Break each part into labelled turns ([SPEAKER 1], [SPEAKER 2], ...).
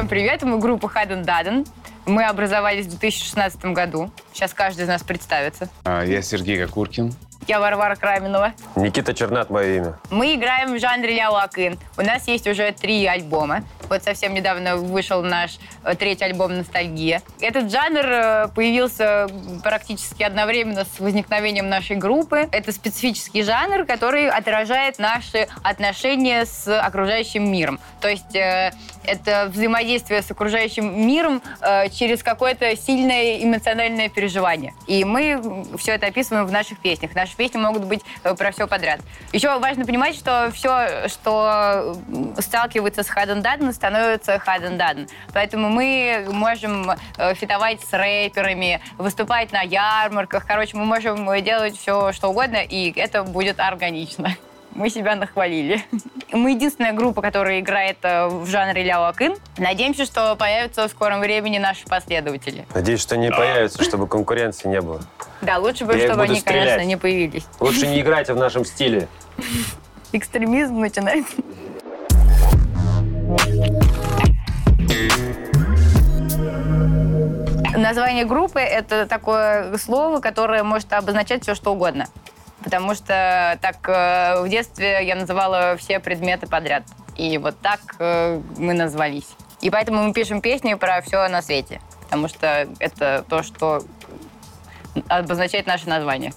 [SPEAKER 1] Всем привет, мы группа Хаден Даден. Мы образовались в 2016 году. Сейчас каждый из нас представится.
[SPEAKER 2] А, Я Сергей Кокуркин.
[SPEAKER 1] Я Варвара Краменова.
[SPEAKER 3] Никита Чернат, мое имя.
[SPEAKER 1] Мы играем в жанре ляуакын. У нас есть уже три альбома. Вот совсем недавно вышел наш э, третий альбом «Ностальгия». Этот жанр э, появился практически одновременно с возникновением нашей группы. Это специфический жанр, который отражает наши отношения с окружающим миром. То есть э, это взаимодействие с окружающим миром через какое-то сильное эмоциональное переживание. И мы все это описываем в наших песнях. Наши песни могут быть про все подряд. Еще важно понимать, что все, что сталкивается с Хаден Даден, становится Хаден Даден. Поэтому мы можем э, фитовать с рэперами, выступать на ярмарках. Короче, мы можем делать все, что угодно, и это будет органично. Мы себя нахвалили. Мы единственная группа, которая играет э, в жанре ляо-акын. Надеемся, что появятся в скором времени наши последователи.
[SPEAKER 3] Надеюсь, что не появится, чтобы конкуренции не было.
[SPEAKER 1] Да, лучше бы,
[SPEAKER 3] Я
[SPEAKER 1] чтобы они, конечно,
[SPEAKER 3] стрелять.
[SPEAKER 1] не появились.
[SPEAKER 3] Лучше не играйте в нашем стиле.
[SPEAKER 1] Экстремизм начинается. Название группы — это такое слово, которое может обозначать все, что угодно. Потому что так э, в детстве я называла все предметы подряд. И вот так э, мы назвались. И поэтому мы пишем песни про все на свете. Потому что это то, что обозначает наше название.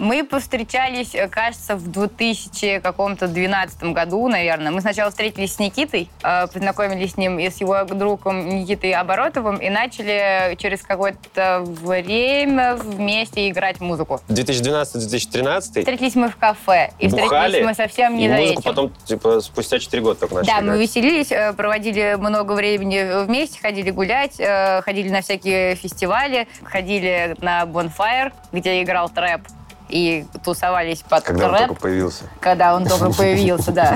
[SPEAKER 1] Мы повстречались, э, кажется, в 2000 каком-то 12 году, наверное. Мы сначала встретились с Никитой, э, познакомились с ним и с его другом Никитой Оборотовым и начали через какое-то время вместе играть музыку.
[SPEAKER 3] 2012-2013
[SPEAKER 1] Встретились мы в кафе, и
[SPEAKER 3] бухали,
[SPEAKER 1] встретились мы совсем не
[SPEAKER 3] и музыку
[SPEAKER 1] этим.
[SPEAKER 3] потом, типа, спустя 4 года только начали
[SPEAKER 1] Да, мы
[SPEAKER 3] играть.
[SPEAKER 1] веселились, э, проводили много времени вместе, ходили гулять, э, ходили на всякие фестивали, ходили на Bonfire, где играл трэп, и тусовались под
[SPEAKER 3] Когда он
[SPEAKER 1] трэп,
[SPEAKER 3] только появился.
[SPEAKER 1] когда он только появился, да.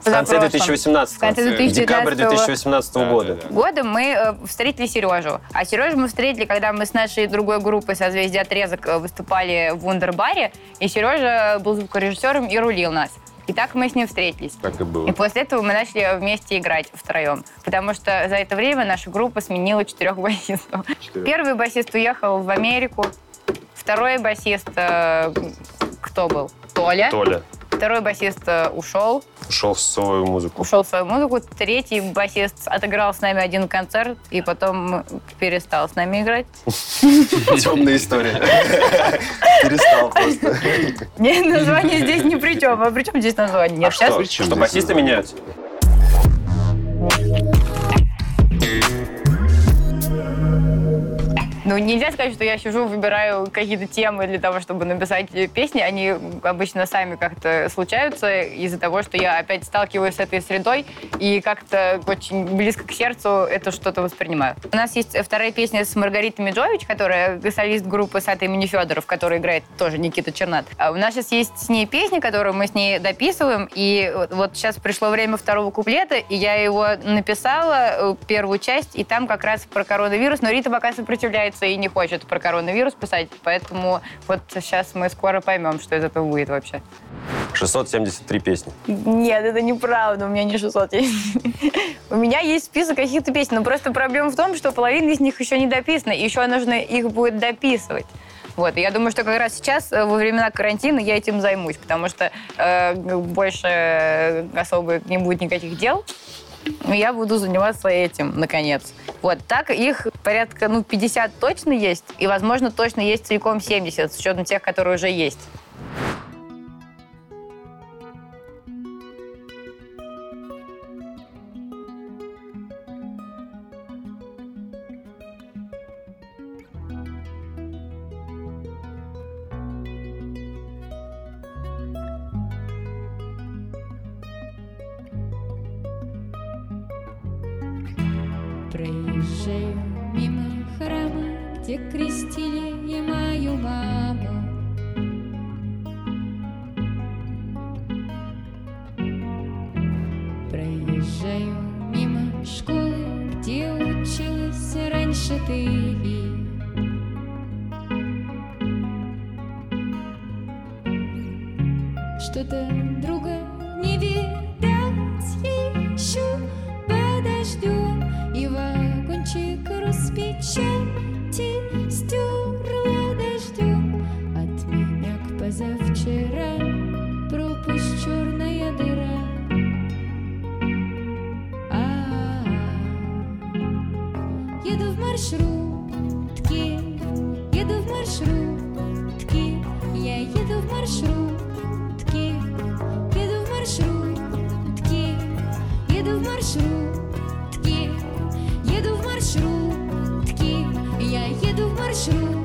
[SPEAKER 3] В конце
[SPEAKER 1] Позапрошлом.
[SPEAKER 3] 2018
[SPEAKER 1] В 2019
[SPEAKER 3] 2018
[SPEAKER 2] Да,
[SPEAKER 3] года.
[SPEAKER 2] да, да.
[SPEAKER 1] года мы э, встретили Сережу. А Сережу мы встретили, когда мы с нашей другой группой «Созвездие отрезок» э, выступали в Вундербаре, и Сережа был звукорежиссером и рулил нас. И так мы с ним встретились.
[SPEAKER 2] Так и было.
[SPEAKER 1] И после этого мы начали вместе играть втроем. Потому что за это время наша группа сменила четырех басистов.
[SPEAKER 2] Четырех.
[SPEAKER 1] Первый басист уехал в Америку. Второй басист... э, кто был? Толя.
[SPEAKER 3] Толя
[SPEAKER 1] Второй басист э, ушел.
[SPEAKER 3] ушел в свою музыку.
[SPEAKER 1] Ушел в свою музыку. Третий басист отыграл с нами один концерт и потом перестал с нами играть.
[SPEAKER 3] Темная история. Перестал просто.
[SPEAKER 1] Нет, название здесь ни при чем. А при чем здесь название? Нет,
[SPEAKER 3] А
[SPEAKER 1] сейчас
[SPEAKER 3] что?
[SPEAKER 2] чем
[SPEAKER 3] Что, басисты меняются?
[SPEAKER 1] Ну, нельзя сказать, что я сижу, выбираю какие-то темы для того, чтобы написать песни. Они обычно сами как-то случаются из-за того, что я опять сталкиваюсь с этой средой и как-то очень близко к сердцу это что-то воспринимаю. У нас есть вторая песня с Маргаритой Меджович, которая солист группы «Сад имени Федоров», которая играет тоже Никита Чернат. А у нас сейчас есть с ней песня, которую мы с ней дописываем, и вот- вот сейчас пришло время второго куплета, и я его написала, э, первую часть, и там как раз про коронавирус, но Рита пока сопротивляется и не хочет про коронавирус писать, поэтому вот сейчас мы скоро поймем, что из этого будет вообще.
[SPEAKER 3] 673 песни.
[SPEAKER 1] Нет, это неправда, у меня не 600 есть. У меня есть список каких-то песен, но просто проблема в том, что половина из них еще не дописана, и еще нужно их будет дописывать. Вот, и я думаю, что как раз сейчас, э, во времена карантина, я этим займусь, потому что э, больше э, особо не будет никаких дел. Я буду заниматься этим, наконец. Вот, так их порядка, ну, 50 точно есть, и, возможно, точно есть целиком 70, с учетом тех, которые уже есть.
[SPEAKER 4] Маршрутке, еду в маршрутке, я еду в маршрутке,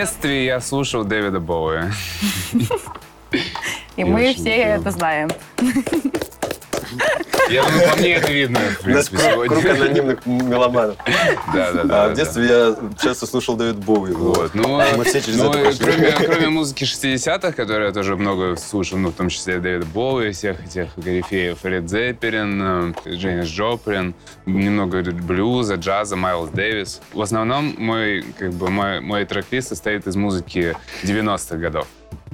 [SPEAKER 2] детстве я слушал Дэвида Боуи.
[SPEAKER 1] И мы все это знаем.
[SPEAKER 2] Я думаю, по мне это видно, в принципе,
[SPEAKER 3] круг, круг
[SPEAKER 2] сегодня.
[SPEAKER 3] анонимных меломанов.
[SPEAKER 2] Да, да,
[SPEAKER 3] А
[SPEAKER 2] да.
[SPEAKER 3] в детстве я часто слушал Дэвид Боуи.
[SPEAKER 2] Вот, ну,
[SPEAKER 3] Мы все через
[SPEAKER 2] ну,
[SPEAKER 3] это
[SPEAKER 2] кроме, кроме музыки 60-х, которую я тоже много слушал, ну, в том числе Дэвида Боуи, всех этих корифеев, Фред Зеппелин, Джейнис Джоплин, немного блюза, джаза, Майлз Дэвис. В основном мой, как бы, мой, мой трек-лист состоит из музыки 90-х годов.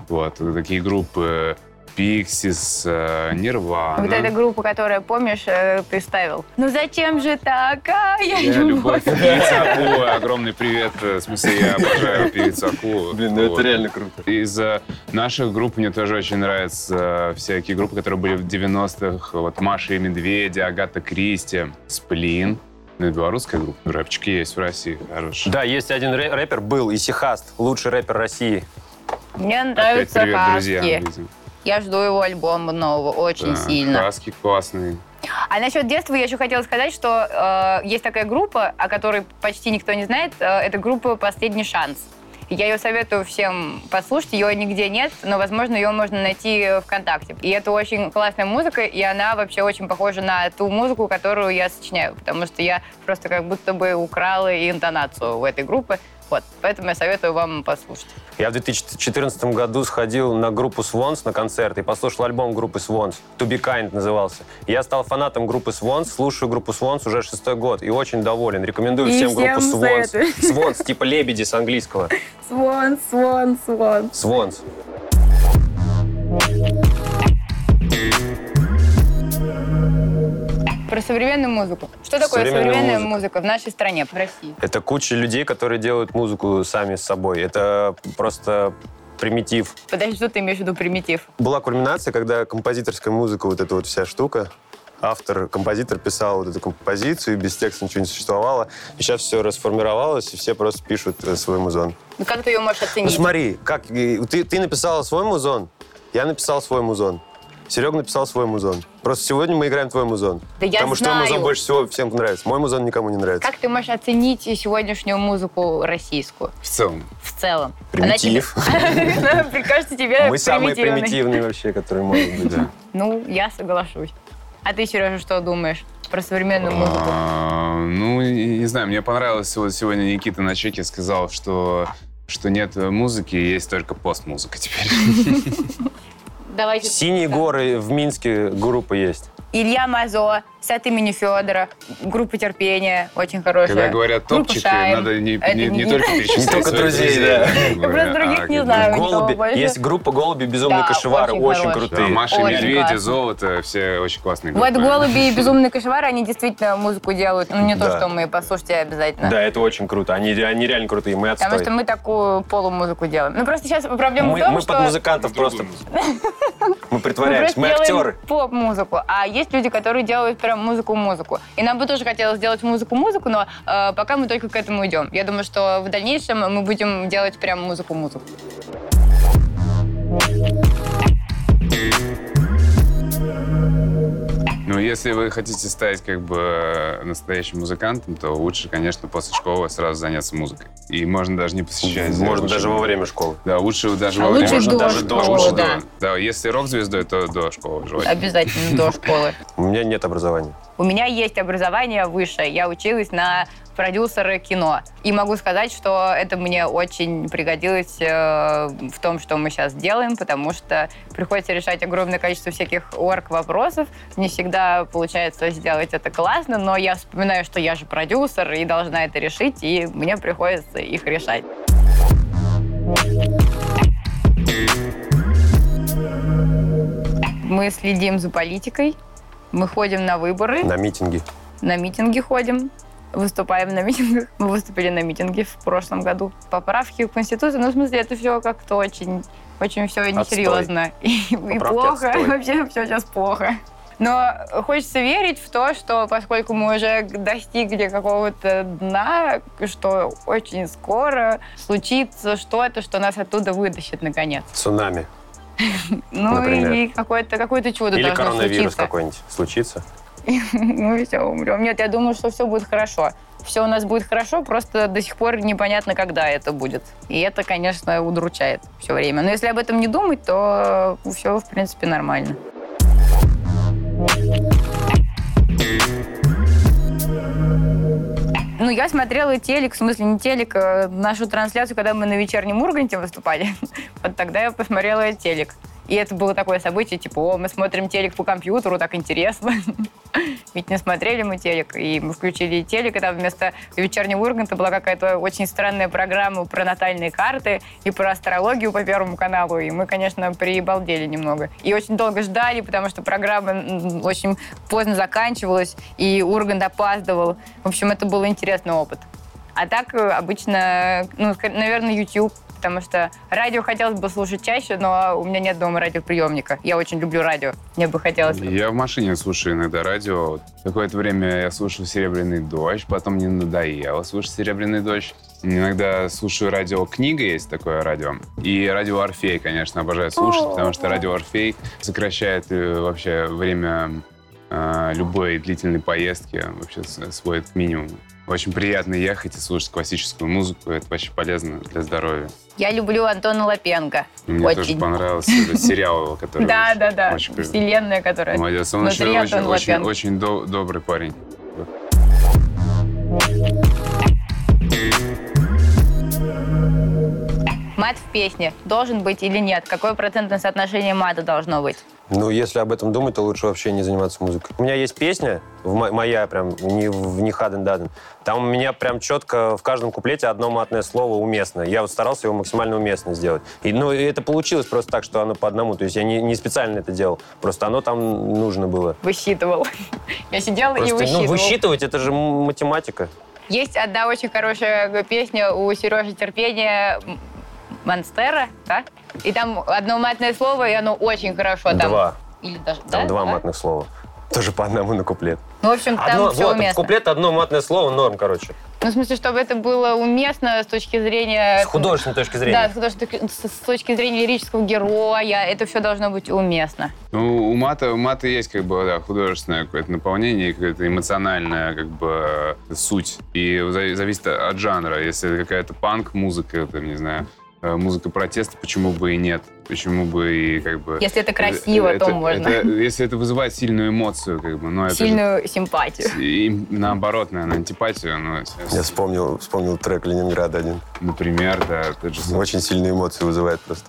[SPEAKER 2] Вот, такие группы Пиксис, Нирвана.
[SPEAKER 1] Вот эта группа, которая, помнишь, э, ты ставил. Ну зачем же такая
[SPEAKER 2] Я любовь к певице Акулы. Огромный привет. э, В смысле, я обожаю певицу Акулу.
[SPEAKER 3] Блин, ну
[SPEAKER 2] Вот.
[SPEAKER 3] это реально круто.
[SPEAKER 2] Из э, наших групп мне тоже очень нравятся э, всякие группы, которые были в 90-х. Вот Маша и Медведи, Агата Кристи, Сплин. Ну и белорусская группа. Рэпчики есть в России хорошие.
[SPEAKER 3] Да, есть один рэ- рэпер, был, Исихаст, лучший рэпер России.
[SPEAKER 1] Мне
[SPEAKER 2] Опять
[SPEAKER 1] нравится
[SPEAKER 2] привет, друзья.
[SPEAKER 1] Хаски.
[SPEAKER 2] видимо.
[SPEAKER 1] Я жду его альбома нового очень
[SPEAKER 2] Да,
[SPEAKER 1] сильно.
[SPEAKER 2] Хаски классные.
[SPEAKER 1] А насчет детства я еще хотела сказать, что э, есть такая группа, о которой почти никто не знает. Э, это группа «Последний шанс». Я ее советую всем послушать, ее нигде нет, но, возможно, ее можно найти ВКонтакте. И это очень классная музыка, и она вообще очень похожа на ту музыку, которую я сочиняю, потому что я просто как будто бы украла и интонацию у этой группы. Вот, поэтому я советую вам послушать.
[SPEAKER 3] Я в 2014 году сходил на группу Swans на концерт и послушал альбом группы Swans. To Be Kind назывался. Я стал фанатом группы Swans, слушаю группу Swans уже шестой год и очень доволен. Рекомендую
[SPEAKER 1] И
[SPEAKER 3] всем
[SPEAKER 1] всем
[SPEAKER 3] группу Swans. Swans, типа лебеди с английского.
[SPEAKER 1] Свон, свон, свон.
[SPEAKER 3] Swans.
[SPEAKER 1] Про современную музыку. Что такое
[SPEAKER 3] Современная
[SPEAKER 1] современная
[SPEAKER 3] музыка.
[SPEAKER 1] музыка в нашей стране, в России?
[SPEAKER 3] Это куча людей, которые делают музыку сами с собой. Это просто примитив.
[SPEAKER 1] Подожди, что ты имеешь в виду примитив?
[SPEAKER 3] Была кульминация, когда композиторская музыка, вот эта вот вся штука, автор, композитор писал вот эту композицию, и без текста ничего не существовало. И сейчас все расформировалось, и все просто пишут э, свой музон.
[SPEAKER 1] Ну как ты ее можешь
[SPEAKER 3] Ну
[SPEAKER 1] оценить?
[SPEAKER 3] смотри, как ты, ты написала свой музон, я написал свой музон. Серега написал свой музон. Просто сегодня мы играем твой музон.
[SPEAKER 1] Да я
[SPEAKER 3] Потому что твой
[SPEAKER 1] знаю.
[SPEAKER 3] музон больше всего всем нравится. Мой музон никому не нравится.
[SPEAKER 1] Как ты можешь оценить сегодняшнюю музыку российскую
[SPEAKER 2] В целом.
[SPEAKER 1] в целом?
[SPEAKER 3] Примитив.
[SPEAKER 1] Она тебе- Кажется, тебе
[SPEAKER 3] Мы самые примитивные вообще, которые могут быть.
[SPEAKER 1] Ну, я соглашусь. А ты, Сережа, что думаешь про современную музыку?
[SPEAKER 2] А, Ну, не не знаю, мне понравилось, вот сегодня Никита на чеке сказал, что что нет музыки, есть только пост-музыка теперь.
[SPEAKER 1] Давайте.
[SPEAKER 3] Синие горы в Минске группа есть.
[SPEAKER 1] Илья Мазо, с от имени Федора, группа терпения, очень хорошая.
[SPEAKER 2] Когда говорят
[SPEAKER 1] Группа
[SPEAKER 2] топчик,
[SPEAKER 1] Шайм.
[SPEAKER 2] надо не, не- не
[SPEAKER 1] не-
[SPEAKER 2] только перечислять
[SPEAKER 3] Не только друзей, да.
[SPEAKER 1] Я просто других
[SPEAKER 2] а
[SPEAKER 1] не знаю. Голуби.
[SPEAKER 3] Есть группа Голуби, безумные кошевары,
[SPEAKER 1] очень
[SPEAKER 3] крутые.
[SPEAKER 2] Маша,
[SPEAKER 1] Очень
[SPEAKER 2] Медведь и
[SPEAKER 1] классно.
[SPEAKER 2] Золото, все очень классные
[SPEAKER 1] Вот
[SPEAKER 2] группы.
[SPEAKER 1] голуби и безумные кошевары, они действительно музыку делают. Ну, не то, что мы, послушайте обязательно.
[SPEAKER 3] Да, это очень круто. Они, они реально крутые, мы
[SPEAKER 1] Потому
[SPEAKER 3] отстой.
[SPEAKER 1] что мы такую полумузыку делаем. Ну, просто сейчас проблема
[SPEAKER 3] Мы,
[SPEAKER 1] в том,
[SPEAKER 3] мы
[SPEAKER 1] что...
[SPEAKER 3] под музыкантов просто... Мы
[SPEAKER 1] мы
[SPEAKER 3] притворяемся, мы актеры.
[SPEAKER 1] поп-музыку, а есть люди, которые делают прям музыку-музыку. И нам бы тоже хотелось сделать музыку-музыку, но э, пока мы только к этому идем. Я думаю, что в дальнейшем мы будем делать прям музыку-музыку.
[SPEAKER 2] Ну, если вы хотите стать как бы настоящим музыкантом, то лучше, конечно, после школы сразу заняться музыкой. И можно даже не посещать.
[SPEAKER 3] Можно
[SPEAKER 2] лучше-
[SPEAKER 3] даже во время школы.
[SPEAKER 2] Да, лучше даже
[SPEAKER 1] А
[SPEAKER 2] во время.
[SPEAKER 1] лучше
[SPEAKER 2] Можно
[SPEAKER 1] до
[SPEAKER 2] даже
[SPEAKER 1] школы,
[SPEAKER 2] лучше
[SPEAKER 1] да.
[SPEAKER 2] до. Да, если рок-звездой, то до школы желательно.
[SPEAKER 1] Обязательно до школы.
[SPEAKER 3] У меня нет образования.
[SPEAKER 1] У меня есть образование высшее. Я училась на продюсера кино. И могу сказать, что это мне очень пригодилось э, в том, что мы сейчас делаем, потому что приходится решать огромное количество всяких орг-вопросов. Не всегда получается сделать это классно, но я вспоминаю, что я же продюсер и должна это решить, и мне приходится их решать. Мы следим за политикой, мы ходим на выборы
[SPEAKER 3] На митинги.
[SPEAKER 1] на митинги ходим, выступаем на митингах. Мы выступили на митинге в прошлом году. Поправки в Конституцию, ну, в смысле, это все как-то очень, очень все несерьезно. И, и плохо,
[SPEAKER 3] отстой.
[SPEAKER 1] вообще все сейчас плохо. Но хочется верить в то, что поскольку мы уже достигли какого-то дна, что очень скоро случится что-то, что нас оттуда вытащит наконец.
[SPEAKER 3] Цунами.
[SPEAKER 1] Ну и какое-то какое чудо
[SPEAKER 3] Или
[SPEAKER 1] должно
[SPEAKER 3] коронавирус какой-нибудь случится.
[SPEAKER 1] Мы все умрем. Нет, я думаю, что все будет хорошо. Все у нас будет хорошо, просто до сих пор непонятно, когда это будет. И это, конечно, удручает все время. Но если об этом не думать, то все, в принципе, нормально. Ну, я смотрела телек, в смысле не телек, а нашу трансляцию, когда мы на вечернем Урганте выступали. Вот тогда я посмотрела телек. И это было такое событие, типа, о, мы смотрим телек по компьютеру, так интересно. Ведь не смотрели мы телек, и мы включили телек, и там вместо вечернего Урганта была какая-то очень странная программа про натальные карты и про астрологию по Первому каналу, и мы, конечно, прибалдели немного. И очень долго ждали, потому что программа очень поздно заканчивалась, и Ургант опаздывал. В общем, это был интересный опыт. А так э, обычно, ну, наверное, YouTube, потому что радио хотелось бы слушать чаще, но у меня нет дома радиоприемника. Я очень люблю радио. Мне бы хотелось...
[SPEAKER 2] Я в машине слушаю иногда радио. Какое-то время я слушал «Серебряный дождь», потом мне надоело слушать «Серебряный дождь». Иногда слушаю радио «Книга», есть такое радио. И радио «Орфей», конечно, обожаю слушать, потому что радио «Орфей» сокращает э, вообще время э, любой длительной поездки, вообще сводит к минимуму. Очень приятно ехать и слушать классическую музыку. Это очень полезно для здоровья.
[SPEAKER 1] Я люблю Антона Лапенко.
[SPEAKER 2] Мне тоже
[SPEAKER 1] очень.
[SPEAKER 2] понравился этот сериал, который
[SPEAKER 1] Да, да, да. Вселенная, которая...
[SPEAKER 2] Молодец, он очень, очень, очень, добрый парень.
[SPEAKER 1] Мат в песне должен быть или нет? Какое процентное соотношение мата должно быть?
[SPEAKER 3] Ну, если об этом думать, то лучше вообще не заниматься музыкой. У меня есть песня, моя прям, не, в не Хаден Даден. Там у меня прям четко в каждом куплете одно матное слово уместно. Я вот старался его максимально уместно сделать. И, ну, и это получилось просто так, что оно по одному. То есть я не, не специально это делал. Просто оно там нужно было.
[SPEAKER 1] Высчитывал. Я сидела и
[SPEAKER 3] Просто,
[SPEAKER 1] высчитывал.
[SPEAKER 3] ну, высчитывать, это же математика.
[SPEAKER 1] Есть одна очень хорошая песня у Сережи Терпения Монстера, да? И там одно матное слово, и оно очень хорошо. Там...
[SPEAKER 3] Два.
[SPEAKER 1] Или даже,
[SPEAKER 3] Там
[SPEAKER 1] да?
[SPEAKER 3] два
[SPEAKER 1] Да?
[SPEAKER 3] матных слова. Тоже по одному на куплет.
[SPEAKER 1] Ну, в общем, там
[SPEAKER 3] Одно,
[SPEAKER 1] все
[SPEAKER 3] вот,
[SPEAKER 1] уместно.
[SPEAKER 3] куплет одно матное слово, норм, короче.
[SPEAKER 1] Ну, в смысле, чтобы это было уместно с точки зрения...
[SPEAKER 3] С художественной точки
[SPEAKER 1] Да,
[SPEAKER 3] зрения.
[SPEAKER 1] с, художественной- с- точки зрения лирического героя, это все должно быть уместно.
[SPEAKER 2] Ну, у мата, у мата есть как бы да, художественное какое-то наполнение, какая-то эмоциональная как бы суть. И за- зависит от жанра. Если это какая-то панк-музыка, там, не знаю, музыка протеста, почему бы и нет? Почему бы и как бы...
[SPEAKER 1] Если это красиво,
[SPEAKER 2] Это-
[SPEAKER 1] то можно.
[SPEAKER 2] это- если это вызывает сильную эмоцию, как бы, но это же-
[SPEAKER 1] Сильную симпатию.
[SPEAKER 2] и наоборот, наверное, антипатию, с-
[SPEAKER 3] Я вспомнил, вспомнил трек Ленинград один.
[SPEAKER 2] например, да, тот же.
[SPEAKER 3] Очень сильные эмоции вызывает просто.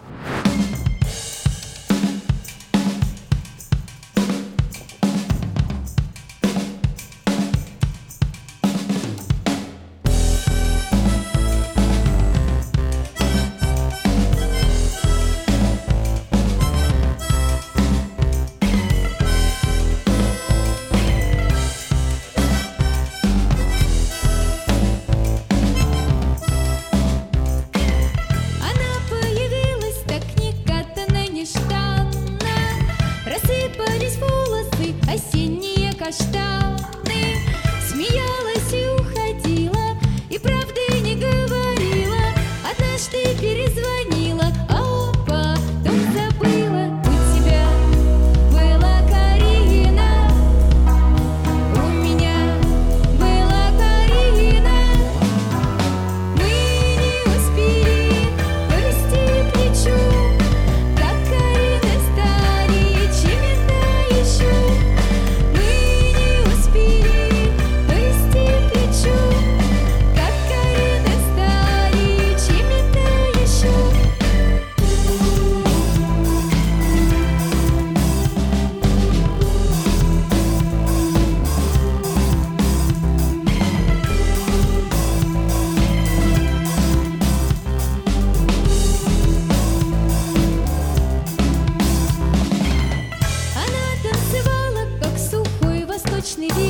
[SPEAKER 4] Сухой восточный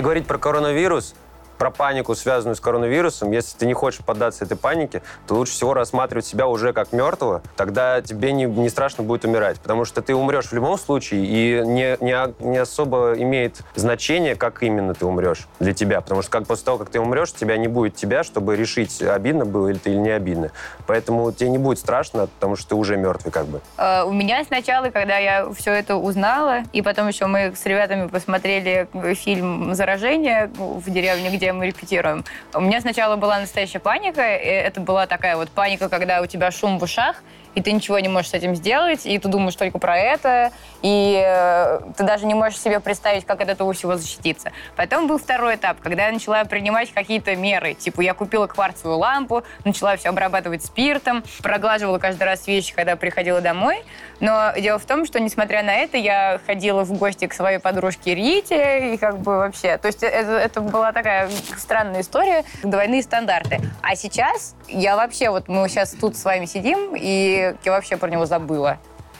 [SPEAKER 3] Если говорить про коронавирус, про панику, связанную с коронавирусом, если ты не хочешь поддаться этой панике, то лучше всего рассматривать себя уже как мертвого, тогда тебе не, не страшно будет умирать, потому что ты умрешь в любом случае, и не, не, не особо имеет значение, как именно ты умрешь для тебя, потому что как после того, как ты умрешь, тебя не будет тебя, чтобы решить, обидно было или ты или не обидно. Поэтому тебе не будет страшно, потому что ты уже мертвый как бы.
[SPEAKER 1] Э, У меня сначала, когда я все это узнала, и потом еще мы с ребятами посмотрели фильм «Заражение» в деревне, где мы репетируем, у меня сначала была настоящая паника. Это была такая вот паника, когда у тебя шум в ушах, и ты ничего не можешь с этим сделать, и ты думаешь только про это, и э, ты даже не можешь себе представить, как от этого всего защититься. Потом был второй этап, когда я начала принимать какие-то меры. Типа я купила кварцевую лампу, начала все обрабатывать спиртом, проглаживала каждый раз вещи, когда приходила домой. Но дело в том, что, несмотря на это, я ходила в гости к своей подружке Рите, и как бы вообще... То есть это, это была такая странная история, двойные стандарты. А сейчас я вообще... Вот мы сейчас тут с вами сидим, и я вообще про него забыла.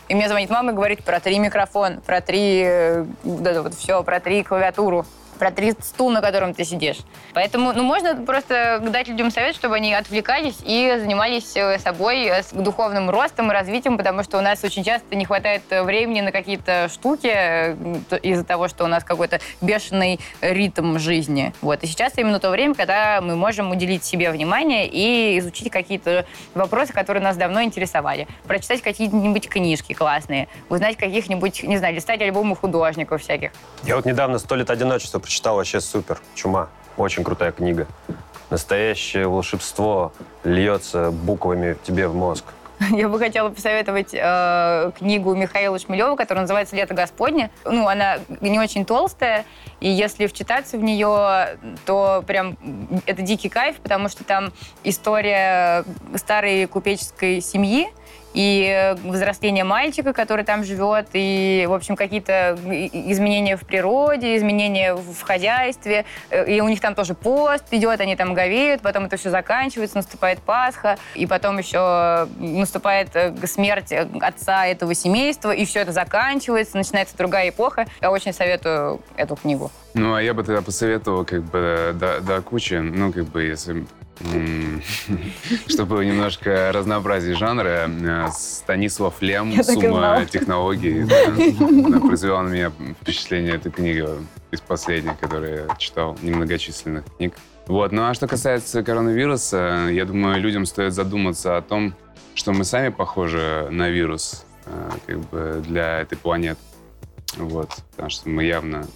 [SPEAKER 1] И мне звонит мама и говорит, протри микрофон, протри э, вот это вот все, протри клавиатуру, протри стул, на котором ты сидишь. Поэтому, ну, можно просто дать людям совет, чтобы они отвлекались и занимались э, собой, э, с духовным ростом и развитием, потому что у нас очень часто не хватает э, времени на какие-то штуки из-за того, что у нас какой-то бешеный ритм жизни. Вот. И сейчас именно то время, когда мы можем уделить себе внимание и изучить какие-то вопросы, которые нас давно интересовали. Прочитать какие-нибудь книжки классные, узнать каких-нибудь, не знаю, листать альбомы художников всяких.
[SPEAKER 3] Я вот недавно «Сто лет одиночества» прочитал, вообще супер, чума. Очень крутая книга. Настоящее волшебство льется буквами тебе в мозг.
[SPEAKER 1] Я бы хотела посоветовать э, книгу Михаила Шмелева, которая называется «Лето Господне». Ну, она не очень толстая, и если вчитаться в нее, то прям это дикий кайф, потому что там история старой купеческой семьи, и взросление мальчика, который там живет, и, в общем, какие-то изменения в природе, изменения в хозяйстве. Э, И у них там тоже пост идет, они там говеют, потом это все заканчивается, наступает Пасха, и потом еще наступает э, смерть э, отца этого семейства, и все это заканчивается, начинается другая эпоха. Я очень советую эту книгу.
[SPEAKER 2] Ну, а я бы тогда посоветовал как бы до, до кучи, ну, как бы, если... Чтобы немножко разнообразить жанры, э, Станислав Лем «Сумма технологий». да. Она произвела на меня впечатление эта книга из последних, которые я читал, немногочисленных книг. Вот. Ну а что касается коронавируса, я думаю, людям стоит задуматься о том, что мы сами похожи на вирус э, как бы для этой планеты. Вот. Потому что мы явно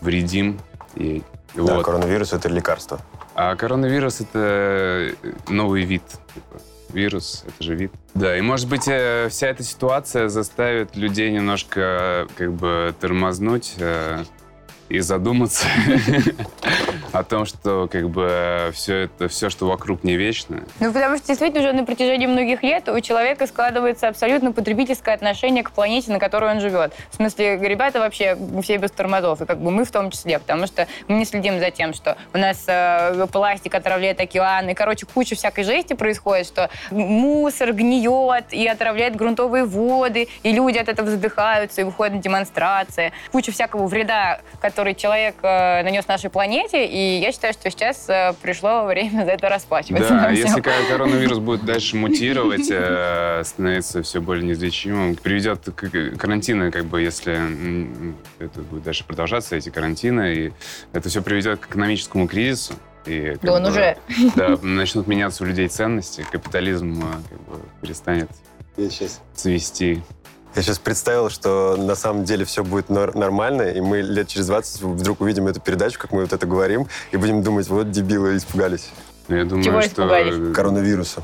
[SPEAKER 2] вредим ей.
[SPEAKER 3] Да,
[SPEAKER 2] Вот.
[SPEAKER 3] коронавирус — это лекарство.
[SPEAKER 2] А коронавирус — это новый вид. типа. Вирус — это же вид. Да, и, может быть, э, вся эта ситуация заставит людей немножко э, как бы тормознуть э, и задуматься о том, что как бы все это, все, что вокруг не вечно.
[SPEAKER 1] Ну, потому что действительно уже на протяжении многих лет у человека складывается абсолютно потребительское отношение к планете, на которой он живет. В смысле, ребята вообще все без тормозов, и как бы мы в том числе, потому что мы не следим за тем, что у нас э, пластик отравляет океаны, короче, куча всякой жести происходит, что мусор гниет и отравляет грунтовые воды, и люди от этого задыхаются и выходят на демонстрации. Куча всякого вреда, который человек э, нанес нашей планете, и я считаю, что сейчас э, пришло время за это расплачиваться.
[SPEAKER 2] Да, если коронавирус будет дальше мутировать, э, становиться все более неизлечимым, приведет к карантину, как бы, если это будет дальше продолжаться, эти карантины, и это все приведет к экономическому кризису. И,
[SPEAKER 1] Да он
[SPEAKER 2] бы,
[SPEAKER 1] уже.
[SPEAKER 2] Да, начнут меняться у людей ценности, капитализм как бы, перестанет
[SPEAKER 3] Я сейчас...
[SPEAKER 2] цвести.
[SPEAKER 3] Я сейчас представил, что на самом деле все будет нор- нормально, и мы лет через 20 вдруг увидим эту передачу, как мы вот это говорим, и будем думать, вот дебилы испугались
[SPEAKER 2] Но я думаю,
[SPEAKER 1] Чего
[SPEAKER 2] что...
[SPEAKER 1] испугались?
[SPEAKER 3] коронавируса.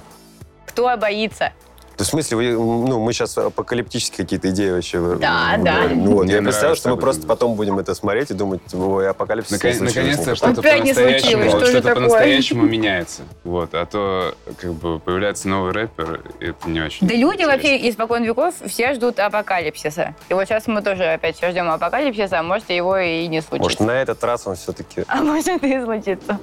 [SPEAKER 1] Кто боится?
[SPEAKER 3] То есть, в смысле, вы, ну, мы сейчас апокалиптические какие-то идеи вообще
[SPEAKER 1] Да,
[SPEAKER 3] говорим.
[SPEAKER 1] да.
[SPEAKER 3] Ну, вот,
[SPEAKER 2] Мне
[SPEAKER 3] я представил,
[SPEAKER 2] нравится
[SPEAKER 3] что мы просто потом будем это смотреть и думать, ой, апокалипсис
[SPEAKER 2] Наконец- Наконец-то что-то
[SPEAKER 1] Опять не
[SPEAKER 2] по-настоящему,
[SPEAKER 1] случилось, что
[SPEAKER 2] что-то
[SPEAKER 1] такое?
[SPEAKER 2] по-настоящему меняется. Вот. А то как бы появляется новый рэпер, и это не очень
[SPEAKER 1] Да люди
[SPEAKER 2] интересно.
[SPEAKER 1] вообще испокон веков все ждут апокалипсиса. И вот сейчас мы тоже опять все ждем апокалипсиса, а может его и не случится.
[SPEAKER 3] Может, на этот раз он все-таки...
[SPEAKER 1] А может и случится.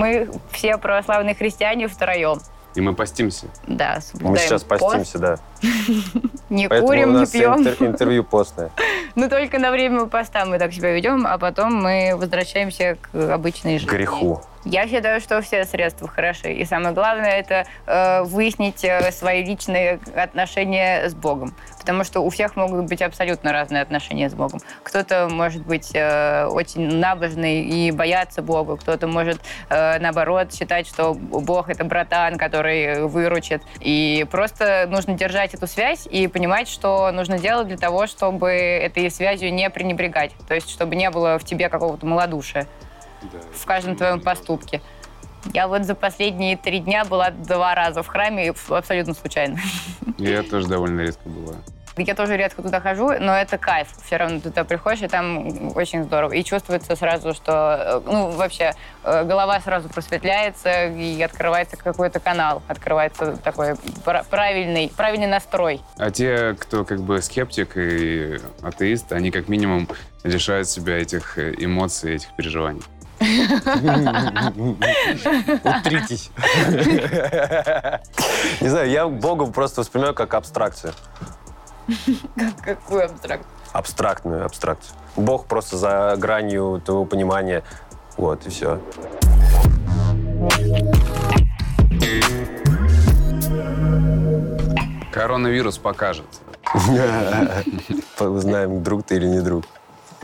[SPEAKER 1] Мы все православные христиане втроем.
[SPEAKER 2] И мы постимся.
[SPEAKER 1] Да,
[SPEAKER 3] Мы сейчас
[SPEAKER 1] пост,
[SPEAKER 3] постимся, да.
[SPEAKER 1] Не
[SPEAKER 3] Поэтому
[SPEAKER 1] курим, не пьем.
[SPEAKER 3] интер- интервью постное.
[SPEAKER 1] Ну, только на время поста мы так себя ведем, а потом мы возвращаемся к обычной
[SPEAKER 3] К
[SPEAKER 1] жизни.
[SPEAKER 3] греху.
[SPEAKER 1] Я считаю, что все средства хороши. И самое главное, это э, выяснить э, свои личные отношения с Богом. Потому что у всех могут быть абсолютно разные отношения с Богом. Кто-то может быть э, очень набожный и бояться Бога. Кто-то может, э, наоборот, считать, что Бог — это братан, который выручит. И просто нужно держать эту связь и понимать, что нужно делать для того, чтобы этой связью не пренебрегать. То есть, чтобы не было в тебе какого-то малодушия в каждом твоем поступке. Я вот за последние три дня была два раза в храме, абсолютно случайно.
[SPEAKER 2] Я тоже довольно редко бываю.
[SPEAKER 1] Я тоже редко туда хожу, но это кайф. Все равно ты туда приходишь, и там очень здорово. И чувствуется сразу, что, э, ну, вообще, э, голова сразу просветляется, и открывается какой-то канал, открывается такой пра- правильный, правильный настрой.
[SPEAKER 2] А те, кто как бы скептик и атеист, они как минимум лишают себя этих э, эмоций, этих переживаний.
[SPEAKER 3] Утритесь. Не знаю, я Богу просто воспринимаю как абстракцию.
[SPEAKER 1] Какой абстракт.
[SPEAKER 3] Абстрактную абстракцию. Бог просто за гранью твоего понимания. Вот, и все.
[SPEAKER 2] Коронавирус покажет.
[SPEAKER 3] Узнаем, друг ты или не друг.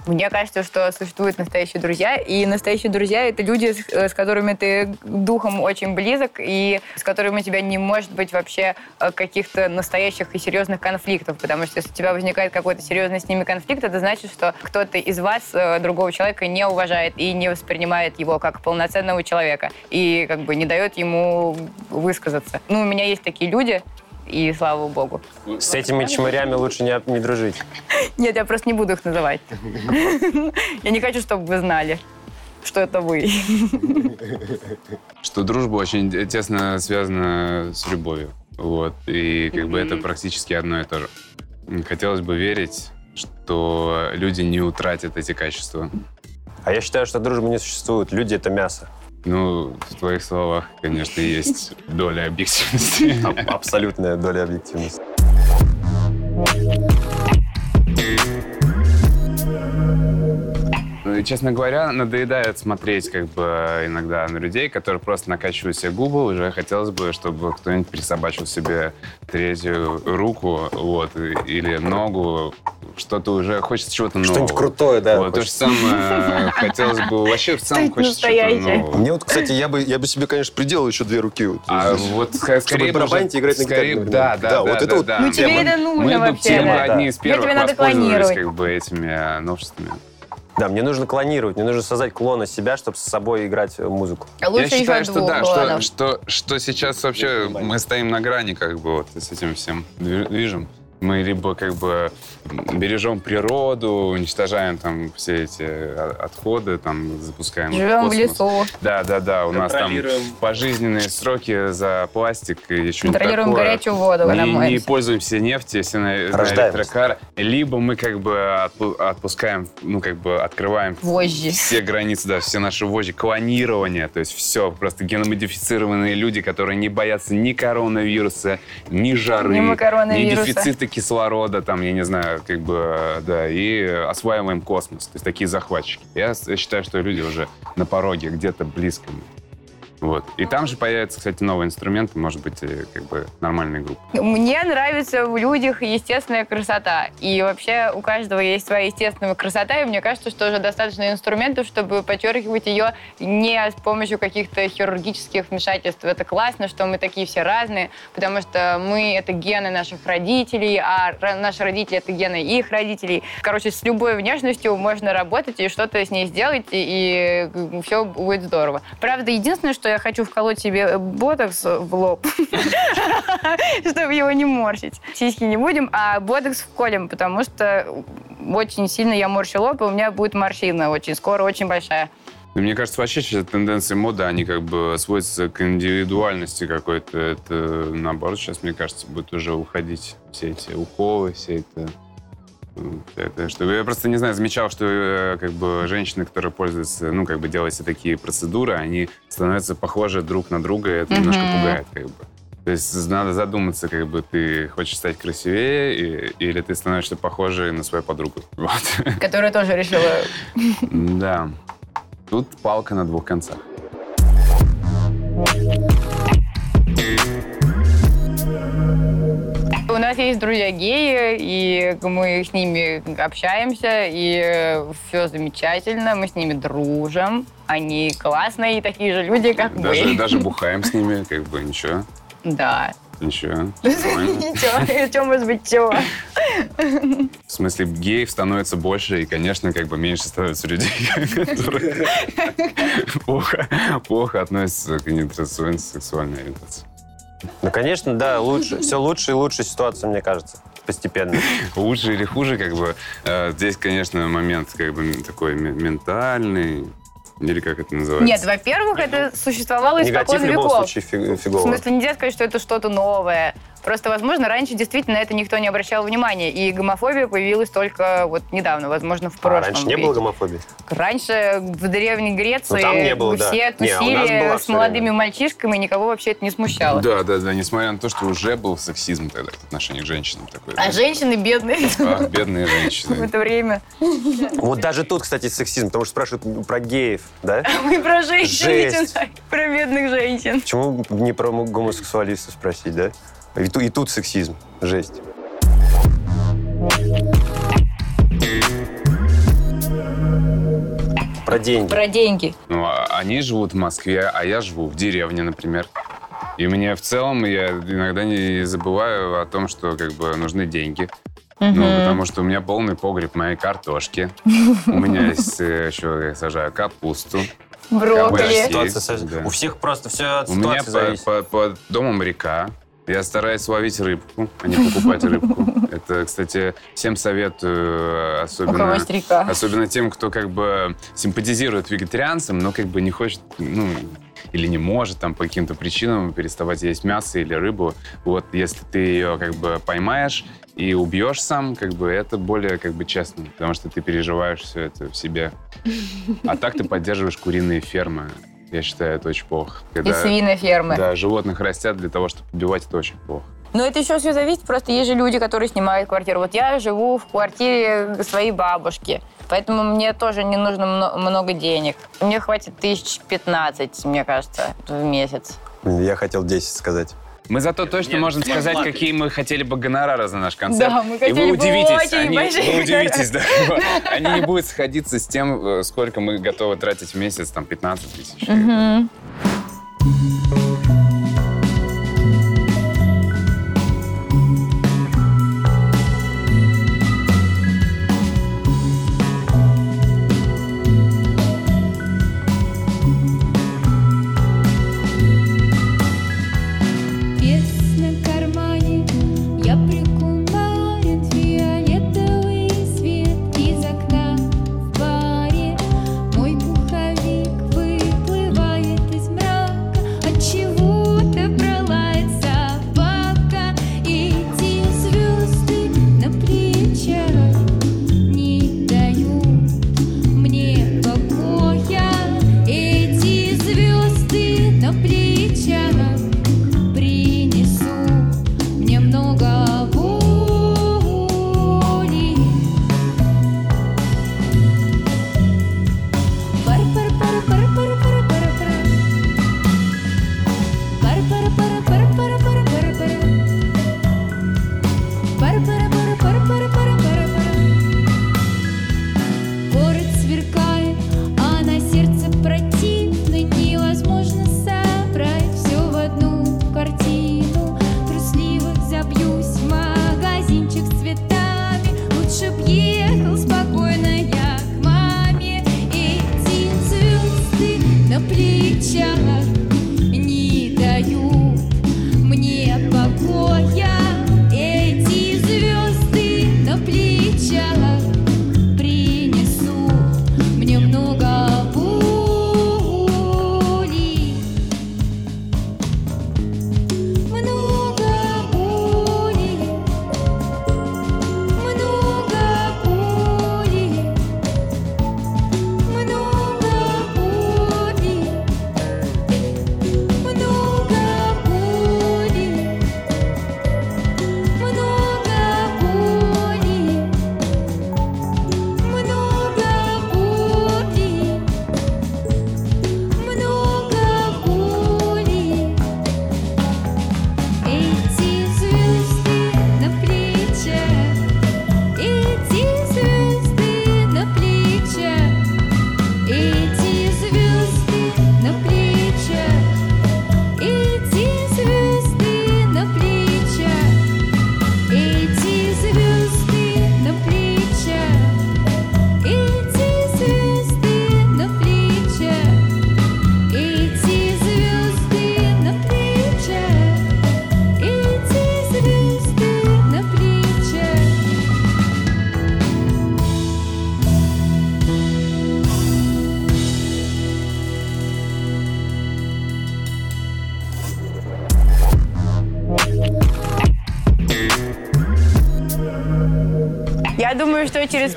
[SPEAKER 1] Мне кажется, что существуют настоящие друзья, и настоящие друзья — это люди, с, э, с которыми ты духом очень близок, и с которыми у тебя не может быть вообще э, каких-то настоящих и серьезных конфликтов, потому что если у тебя возникает какой-то серьезный с ними конфликт, это значит, что кто-то из вас э, другого человека не уважает и не воспринимает его как полноценного человека, и как бы не дает ему высказаться. Ну, у меня есть такие люди, и слава богу.
[SPEAKER 3] С этими чмырями лучше не, не дружить.
[SPEAKER 1] Нет, я просто не буду их называть. Я не хочу, чтобы вы знали, что это вы.
[SPEAKER 2] Что дружба очень тесно связана с любовью. Вот. И как бы это практически одно и то же. Хотелось бы верить, что люди не утратят эти качества.
[SPEAKER 3] А я считаю, что дружбы не существует. Люди — это мясо.
[SPEAKER 2] Ну, в твоих словах, конечно, есть доля объективности.
[SPEAKER 3] Аб- Абсолютная доля объективности.
[SPEAKER 2] И, честно говоря, надоедает смотреть как бы иногда на людей, которые просто накачивают себе губы. Уже хотелось бы, чтобы кто-нибудь присобачил себе третью руку вот, или ногу. Что-то уже хочется чего-то нового.
[SPEAKER 3] Что-нибудь крутое, да.
[SPEAKER 2] Вот, то же самое хотелось бы вообще в целом хочется чего-то
[SPEAKER 1] настоящее.
[SPEAKER 2] нового.
[SPEAKER 5] Мне вот, кстати, я бы, я бы себе, конечно, приделал еще две руки. Вот,
[SPEAKER 2] А вот скорее бы
[SPEAKER 5] барабанить и играть на гитаре
[SPEAKER 2] да, да,
[SPEAKER 5] Да,
[SPEAKER 2] да,
[SPEAKER 5] вот это
[SPEAKER 2] да,
[SPEAKER 5] вот-
[SPEAKER 2] да.
[SPEAKER 1] Ну, тебе
[SPEAKER 2] Мы-
[SPEAKER 1] это нужно
[SPEAKER 2] мы
[SPEAKER 1] вообще,
[SPEAKER 3] да.
[SPEAKER 2] одни из первых воспользовались как бы этими новшествами.
[SPEAKER 3] Да, мне нужно клонировать, мне нужно создать клон из себя, чтобы с собой играть в музыку.
[SPEAKER 1] Лучше
[SPEAKER 2] Я считаю, что да, что, что, что сейчас вообще мы стоим на грани как бы вот с этим всем дви- движем. Мы либо как бы бережем природу, уничтожаем там все эти а, отходы, там запускаем
[SPEAKER 1] Живем в
[SPEAKER 2] космос.
[SPEAKER 1] лесу,
[SPEAKER 2] Да, да, да. У нас там пожизненные сроки за пластик и что-нибудь
[SPEAKER 1] контролируем
[SPEAKER 2] такое.
[SPEAKER 1] горячую воду, когда
[SPEAKER 2] не, не пользуемся нефтью, если на, на электрокар. Либо мы как бы отпу- отпускаем, ну как бы открываем
[SPEAKER 1] Вожжи.
[SPEAKER 2] все границы, да, все наши вожжи, клонирование, то есть все, просто геномодифицированные люди, которые не боятся ни коронавируса, ни жары,
[SPEAKER 1] Ни
[SPEAKER 2] ни дефицита кислорода, там, я не знаю, как бы, да, и осваиваем космос, то есть такие захватчики. Я считаю, что люди уже на пороге, где-то близко. Вот. И там же появятся, кстати, новые инструменты, может быть, и, как бы нормальные группы.
[SPEAKER 1] Мне нравится в людях естественная красота. И вообще у каждого есть своя естественная красота, и мне кажется, что уже достаточно инструментов, чтобы подчеркивать ее не с помощью каких-то хирургических вмешательств. Это классно, что мы такие все разные, потому что мы — это гены наших родителей, а наши родители — это гены их родителей. Короче, с любой внешностью можно работать и что-то с ней сделать, и, все будет здорово. Правда, единственное, что я хочу вколоть себе ботокс в лоб, чтобы его не морщить. Сиськи не будем, а ботокс вколем, потому что очень сильно я морщу лоб, и у меня будет морщина очень скоро, очень большая.
[SPEAKER 2] Ну, Мне кажется, вообще сейчас тенденции моды, они как бы сводятся к индивидуальности какой-то. Это, наоборот, сейчас, мне кажется, будет уже уходить все эти уколы, все это... эта штука. Я просто не знаю, замечал, что э, как бы женщины, которые пользуются, ну, как бы делают все такие процедуры, они становятся похожи друг на друга, и это немножко
[SPEAKER 1] Мгм.
[SPEAKER 2] пугает, как бы. То есть надо задуматься, как бы ты хочешь стать красивее и- или ты становишься похожей на свою подругу. Вот.
[SPEAKER 1] Которая тоже решила...
[SPEAKER 2] Да. Тут палка на двух концах.
[SPEAKER 1] У нас есть друзья геи, и мы с ними общаемся, и все замечательно, мы с ними дружим. Они классные, такие же люди, как
[SPEAKER 2] Даже,
[SPEAKER 1] мы.
[SPEAKER 2] даже бухаем с ними, как бы ничего.
[SPEAKER 1] Да.
[SPEAKER 2] Ничего.
[SPEAKER 1] Ничего, что может быть, чего?
[SPEAKER 2] В смысле, геев становится больше, и, конечно, как бы меньше становится людей, которые плохо, плохо относятся к нетрадиционной сексуальной ориентации.
[SPEAKER 3] Ну, конечно, да, лучше. Все лучше и лучше ситуация, мне кажется, постепенно.
[SPEAKER 2] Лучше или хуже, как бы, э, здесь, конечно, момент как бы такой ме- ментальный, или как это называется?
[SPEAKER 1] Нет, во-первых, это существовало
[SPEAKER 3] Негатив
[SPEAKER 1] испокон
[SPEAKER 3] в любом
[SPEAKER 1] веков.
[SPEAKER 3] случае фи-
[SPEAKER 1] В
[SPEAKER 3] фигово.
[SPEAKER 1] смысле, нельзя сказать, что это что-то новое. Просто, возможно, раньше действительно на это никто не обращал внимания. И гомофобия появилась только вот недавно, возможно, в
[SPEAKER 3] А,
[SPEAKER 1] прошлом
[SPEAKER 3] раньше не было гомофобии?
[SPEAKER 1] Раньше в Древней Греции
[SPEAKER 3] Ну, там не было, да.
[SPEAKER 1] все
[SPEAKER 3] Не, а нас
[SPEAKER 1] тусили
[SPEAKER 3] было
[SPEAKER 1] с молодыми
[SPEAKER 3] время.
[SPEAKER 1] мальчишками, и никого вообще это не смущало.
[SPEAKER 2] Да, да, да, несмотря на то, что уже был сексизм тогда в отношении к женщинам такой.
[SPEAKER 1] А
[SPEAKER 2] да.
[SPEAKER 1] женщины бедные
[SPEAKER 2] Ах, бедные
[SPEAKER 1] в
[SPEAKER 2] женщины.
[SPEAKER 1] это время.
[SPEAKER 3] Вот даже тут, кстати, сексизм, потому что спрашивают про геев, да?
[SPEAKER 1] Мы про женщин начинаем, про бедных женщин.
[SPEAKER 3] Почему не про гомосексуалистов спросить, да? И, ту- и тут сексизм. Жесть. Про деньги.
[SPEAKER 1] Про деньги.
[SPEAKER 2] Ну, а они живут в Москве, а я живу в деревне, например. И мне в целом, я иногда не забываю о том, что как бы нужны деньги. Ну, потому что у меня полный погреб моей картошки. У меня есть э, еще я сажаю капусту.
[SPEAKER 1] Брокколи.
[SPEAKER 3] У всех просто все от
[SPEAKER 2] У меня
[SPEAKER 3] ситуации зависит.
[SPEAKER 2] по- под домом река. Я стараюсь ловить рыбку, а не покупать рыбку. Это, кстати, всем советую, э, особенно, особенно тем, кто как бы симпатизирует вегетарианцам, но как бы не хочет, ну, или не может там по каким-то причинам переставать есть мясо или рыбу. Вот если ты ее как бы поймаешь и убьешь сам, как бы это более как бы честно, потому что ты переживаешь все это в себе. А так ты поддерживаешь куриные фермы. Я считаю, это очень плохо.
[SPEAKER 1] И
[SPEAKER 2] Когда-
[SPEAKER 1] свинофермы.
[SPEAKER 2] да, животных растят для того, чтобы убивать, это очень плохо.
[SPEAKER 1] Но это еще все зависит, просто есть же люди, которые снимают квартиру. Вот я живу в квартире своей бабушки, поэтому мне тоже не нужно мно- много денег. Мне хватит тысяч пятнадцать, мне кажется, в месяц.
[SPEAKER 3] Я хотел 10 сказать.
[SPEAKER 2] Мы зато точно можем сказать, какие мы хотели бы гонорары за наш концерт.
[SPEAKER 1] Да, мы
[SPEAKER 2] И
[SPEAKER 1] хотели
[SPEAKER 2] вы
[SPEAKER 1] бы
[SPEAKER 2] удивитесь,
[SPEAKER 1] очень
[SPEAKER 2] они, вы удивитесь, да. Они не будут сходиться с тем, э, сколько мы готовы тратить в месяц, там, 15 тысяч.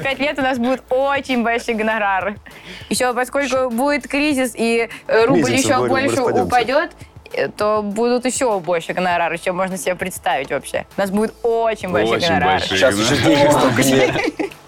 [SPEAKER 1] Пять лет у нас будут очень большие гонорары. Еще поскольку будет кризис и э, рубль
[SPEAKER 5] Месяцем
[SPEAKER 1] еще
[SPEAKER 5] говорю,
[SPEAKER 1] больше упадет, э, то будут еще больше гонорары, чем можно себе представить вообще. У нас будет очень большие
[SPEAKER 2] Очень
[SPEAKER 1] гонорары.
[SPEAKER 2] большие.
[SPEAKER 5] Сейчас уже денег столько нет.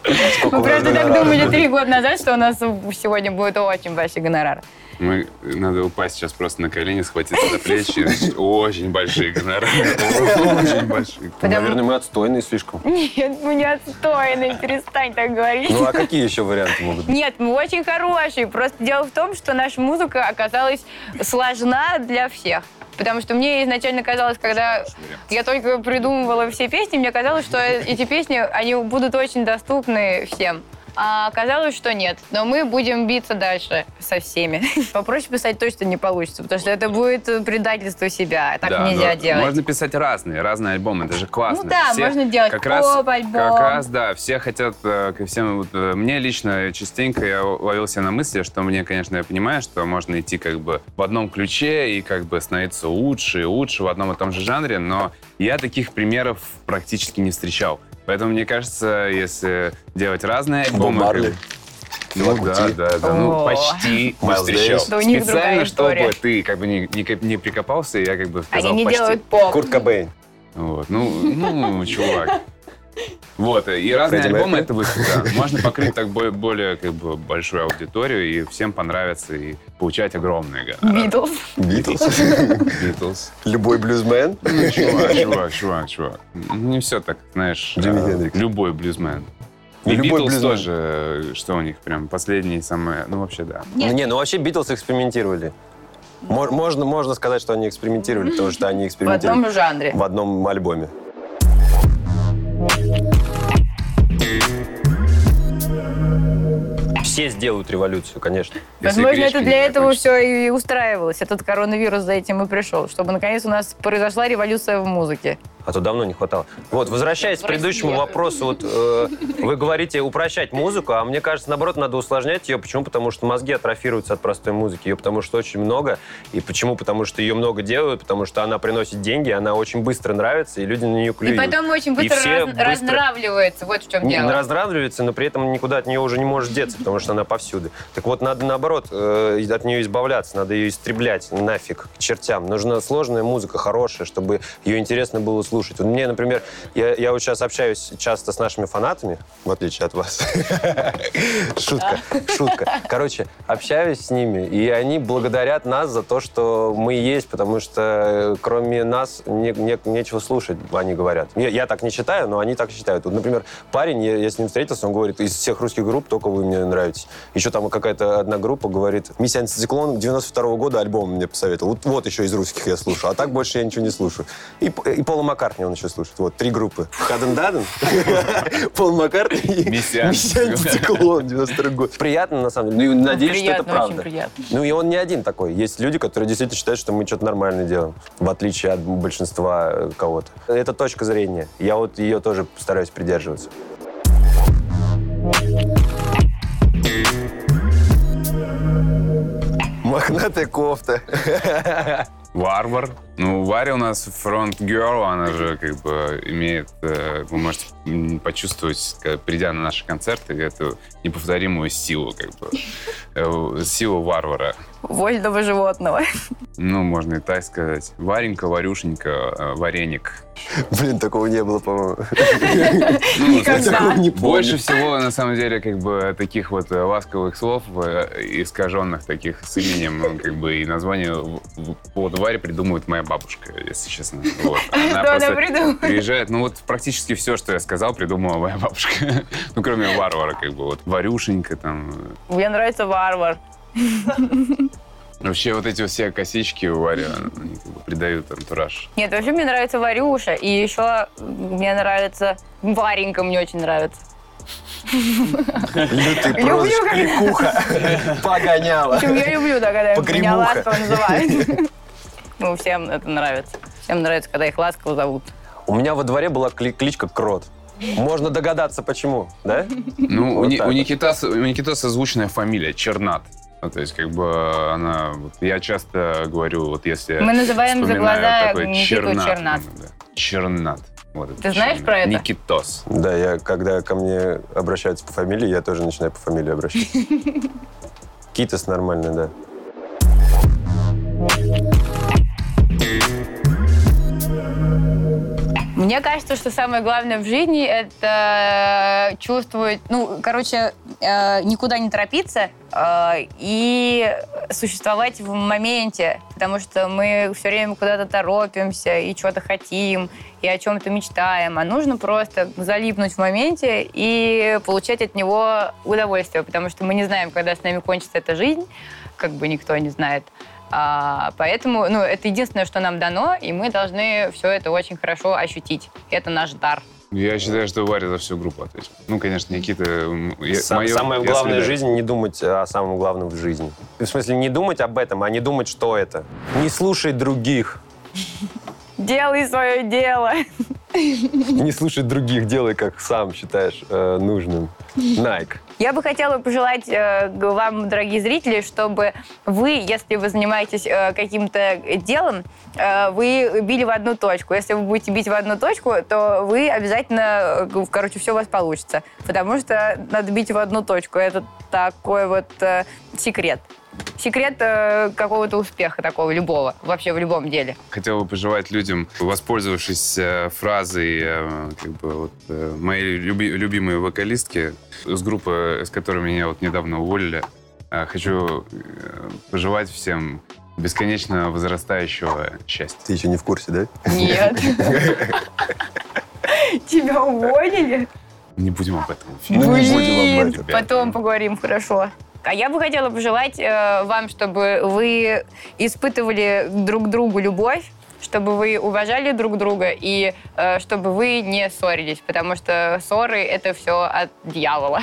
[SPEAKER 1] Мы просто так думали три года назад, что у нас сегодня будет очень большой гонорар.
[SPEAKER 2] Мы, надо упасть сейчас просто на колени, схватиться за плечи. Очень большие гонорары. Очень большие.
[SPEAKER 1] Потому-
[SPEAKER 3] Наверное, мы отстойные слишком.
[SPEAKER 1] Нет, мы не отстойные, перестань так говорить.
[SPEAKER 3] Ну а какие еще варианты могут быть?
[SPEAKER 1] Нет, мы очень хорошие. Просто дело в том, что наша музыка оказалась сложна для всех. Потому что мне изначально казалось, когда я только придумывала все песни, мне казалось, что эти песни, они будут очень доступны всем. А оказалось, что нет. Но мы будем биться дальше со всеми. Попроще писать точно не получится, потому что это будет предательство себя. Так
[SPEAKER 2] Да,
[SPEAKER 1] нельзя делать.
[SPEAKER 2] Можно писать разные, разные альбомы, это же классно.
[SPEAKER 1] Ну да, можно делать
[SPEAKER 2] как раз,
[SPEAKER 1] поп-альбом.
[SPEAKER 2] Как раз, да, все хотят, э, ко всем, вот, э, мне лично частенько я ловил себя на мысли, что мне, конечно, я понимаю, что можно идти как бы в одном ключе и как бы становиться лучше и лучше в одном и том же жанре, но я таких примеров практически не встречал. Поэтому мне кажется, если делать разные альбомы...
[SPEAKER 5] Марли.
[SPEAKER 2] Ну да, да, да, ну почти встречал.
[SPEAKER 1] Да у них другая
[SPEAKER 2] Специально, чтобы ты как бы не, не, ко- не прикопался, я как бы сказал
[SPEAKER 1] Они не
[SPEAKER 2] почти.
[SPEAKER 1] делают поп.
[SPEAKER 3] Курт Кобейн.
[SPEAKER 2] Вот, ну, ну, чувак. Вот, и разные
[SPEAKER 5] Фредди
[SPEAKER 2] альбомы это выход, да. Можно покрыть так более, как бы большую аудиторию и всем понравится и получать огромные гонорары.
[SPEAKER 1] Битлз.
[SPEAKER 5] Битлз.
[SPEAKER 2] Битлз.
[SPEAKER 5] Любой блюзмен.
[SPEAKER 2] Ну, чувак, чувак, чувак, чувак. Ну, не все так, знаешь.
[SPEAKER 5] Хендрикс.
[SPEAKER 2] Любой блюзмен.
[SPEAKER 5] Ну,
[SPEAKER 2] И
[SPEAKER 5] любой
[SPEAKER 2] Битлз тоже, э, что у них прям последние самые, ну вообще да.
[SPEAKER 1] Нет.
[SPEAKER 3] Не, ну вообще Битлз экспериментировали. Мо- Можно, можно сказать, что они экспериментировали, потому что они
[SPEAKER 1] В
[SPEAKER 3] экспериментировали
[SPEAKER 1] одном жанре.
[SPEAKER 3] в одном альбоме. Thank you. Все сделают революцию, конечно.
[SPEAKER 1] Возможно, это
[SPEAKER 2] не
[SPEAKER 1] для этого все и устраивалось. Этот коронавирус за этим и пришел, чтобы наконец у нас произошла революция в музыке.
[SPEAKER 3] А то давно не хватало. Вот, возвращаясь к предыдущему вопросу, вот э, вы говорите упрощать музыку, а мне кажется, наоборот, надо усложнять ее. Почему? Потому что мозги атрофируются от простой музыки. Ее потому что очень много. И почему? Потому что ее много делают, потому что она приносит деньги, она очень быстро нравится, и люди на нее
[SPEAKER 1] И
[SPEAKER 3] клюют.
[SPEAKER 1] потом очень быстро раз-
[SPEAKER 3] быстро-
[SPEAKER 1] разнравливается. Вот в чем
[SPEAKER 3] Не,
[SPEAKER 1] дело.
[SPEAKER 3] раздравливается, но при этом никуда от нее уже не можешь деться, потому что она повсюду. Так вот, надо наоборот э, от нее избавляться, надо ее истреблять нафиг к чертям. Нужна сложная музыка, хорошая, чтобы ее интересно было слушать. Вот мне, например, я, я вот сейчас общаюсь часто с нашими фанатами, в отличие от вас. Шутка, шутка. Короче, общаюсь с ними, и они благодарят нас за то, что мы есть, потому что э, кроме нас не- не- нечего слушать, они говорят. Я, так не считаю, но они так считают. Вот, например, парень, я с ним встретился, он говорит, из всех русских групп только вы мне нравитесь. Еще там какая-то одна группа говорит, Миссия Антициклон 92 года альбом мне посоветовал. Вот, вот еще из русских я слушаю, а так больше я ничего не слушаю. И, и Пола Маккартни он еще слушает. Вот, три группы. Хаден Даден, Пол Маккартни и
[SPEAKER 2] Миссия
[SPEAKER 5] Антициклон 92 год.
[SPEAKER 3] Приятно, на самом деле. Ну, и надеюсь, что это правда.
[SPEAKER 1] приятно.
[SPEAKER 3] Ну, и он не один такой. Есть люди, которые действительно считают, что мы что-то нормально делаем, в отличие от большинства э, кого-то. Это точка зрения. Я вот ее тоже стараюсь придерживаться.
[SPEAKER 5] Мохнатая кофта.
[SPEAKER 2] Варвар. Ну, Варя у нас фронт-герл, она же как бы имеет... э, Вы можете почувствовать, придя на наши концерты, эту неповторимую силу, как бы. э, Силу варвара.
[SPEAKER 1] Вольного животного.
[SPEAKER 2] Ну, можно и так сказать. Варенька, Варюшенька, э, Вареник.
[SPEAKER 5] Блин, такого не было, по-моему.
[SPEAKER 1] Никогда.
[SPEAKER 5] Не помню.
[SPEAKER 2] Больше всего, на самом деле, как бы таких вот э, ласковых слов, э, искаженных таких с именем, ну, как бы и название в- в- по поводу Вари придумывает моя бабушка, если честно. Вот. Она приезжает, ну вот практически все, что я сказал, придумала моя бабушка. Ну, кроме варвара, как бы вот. Варюшенька там.
[SPEAKER 1] Мне нравится варвар.
[SPEAKER 2] Вообще вот эти вот все косички у Вари, они как бы придают антураж.
[SPEAKER 1] Нет, вообще мне нравится Варюша. И еще мне нравится... Варенька мне очень нравится.
[SPEAKER 5] Лютый
[SPEAKER 1] как-
[SPEAKER 5] Кликуха. Погоняла.
[SPEAKER 1] В общем, я люблю, да, когда меня
[SPEAKER 5] Погремуха.
[SPEAKER 1] ласково называют. Ну, всем это нравится. Всем нравится, когда их ласково зовут.
[SPEAKER 3] У меня во дворе была кли- кличка Крот. Можно догадаться, почему, да?
[SPEAKER 2] Ну, у, Ни-. Никитаса, у Никитаса звучная фамилия Чернат. Ну, то есть, как бы она... вот я часто говорю, вот если...
[SPEAKER 1] Мы называем за
[SPEAKER 2] вспоминаю
[SPEAKER 1] глаза
[SPEAKER 2] такой
[SPEAKER 1] Никиту
[SPEAKER 2] Чернат.
[SPEAKER 1] Чернат.
[SPEAKER 2] ну, да. Чернат. Вот это
[SPEAKER 1] Ты знаешь
[SPEAKER 2] еще
[SPEAKER 1] про это?
[SPEAKER 2] Никитос.
[SPEAKER 3] Да, я, когда ко мне обращаются по фамилии, я тоже начинаю по фамилии обращаться. Китас нормально, да.
[SPEAKER 1] Мне кажется, что самое главное в жизни это чувствовать, ну, короче, э, никуда не торопиться э, и существовать в моменте, потому что мы все время куда-то торопимся и что-то хотим, и о чем-то мечтаем, а нужно просто залипнуть в моменте и получать от него удовольствие, потому что мы не знаем, когда с нами кончится эта жизнь, как бы никто не знает. А, поэтому, ну, это единственное, что нам дано, и мы должны все это очень хорошо ощутить. Это наш дар.
[SPEAKER 2] Я считаю, что Варя за всю группу ответил. Ну, конечно, Никита... я-
[SPEAKER 3] Сам-
[SPEAKER 2] моё-
[SPEAKER 3] самое
[SPEAKER 2] я
[SPEAKER 3] главное в жизни не думать о самом главном в жизни. В смысле, не думать об этом, а не думать, что это. Не слушай других.
[SPEAKER 1] Делай свое дело.
[SPEAKER 3] Не слушай других, делай, как сам считаешь э, нужным. Nike.
[SPEAKER 1] Я бы хотела пожелать э, вам, дорогие зрители, чтобы вы, если вы занимаетесь э, каким-то делом, э, вы били в одну точку. Если вы будете бить в одну точку, то вы обязательно, э, короче, все у вас получится. Потому что надо бить в одну точку. Это такой вот э, секрет. Секрет э, какого-то успеха такого, любого, вообще в любом деле.
[SPEAKER 2] Хотел бы пожелать людям, воспользовавшись э, фразой э, как бы, вот, э, моей люби- любимой вокалистки с группы, с которой меня вот недавно уволили, э, хочу э, пожелать всем бесконечно возрастающего счастья.
[SPEAKER 5] Ты еще не в курсе, да?
[SPEAKER 1] Нет. Тебя уволили?
[SPEAKER 2] Не будем об этом.
[SPEAKER 1] Блин, потом поговорим, хорошо. А я бы хотела пожелать э, вам, чтобы вы испытывали друг другу любовь, чтобы вы уважали друг друга и э, чтобы вы не ссорились, потому что ссоры — это все от дьявола.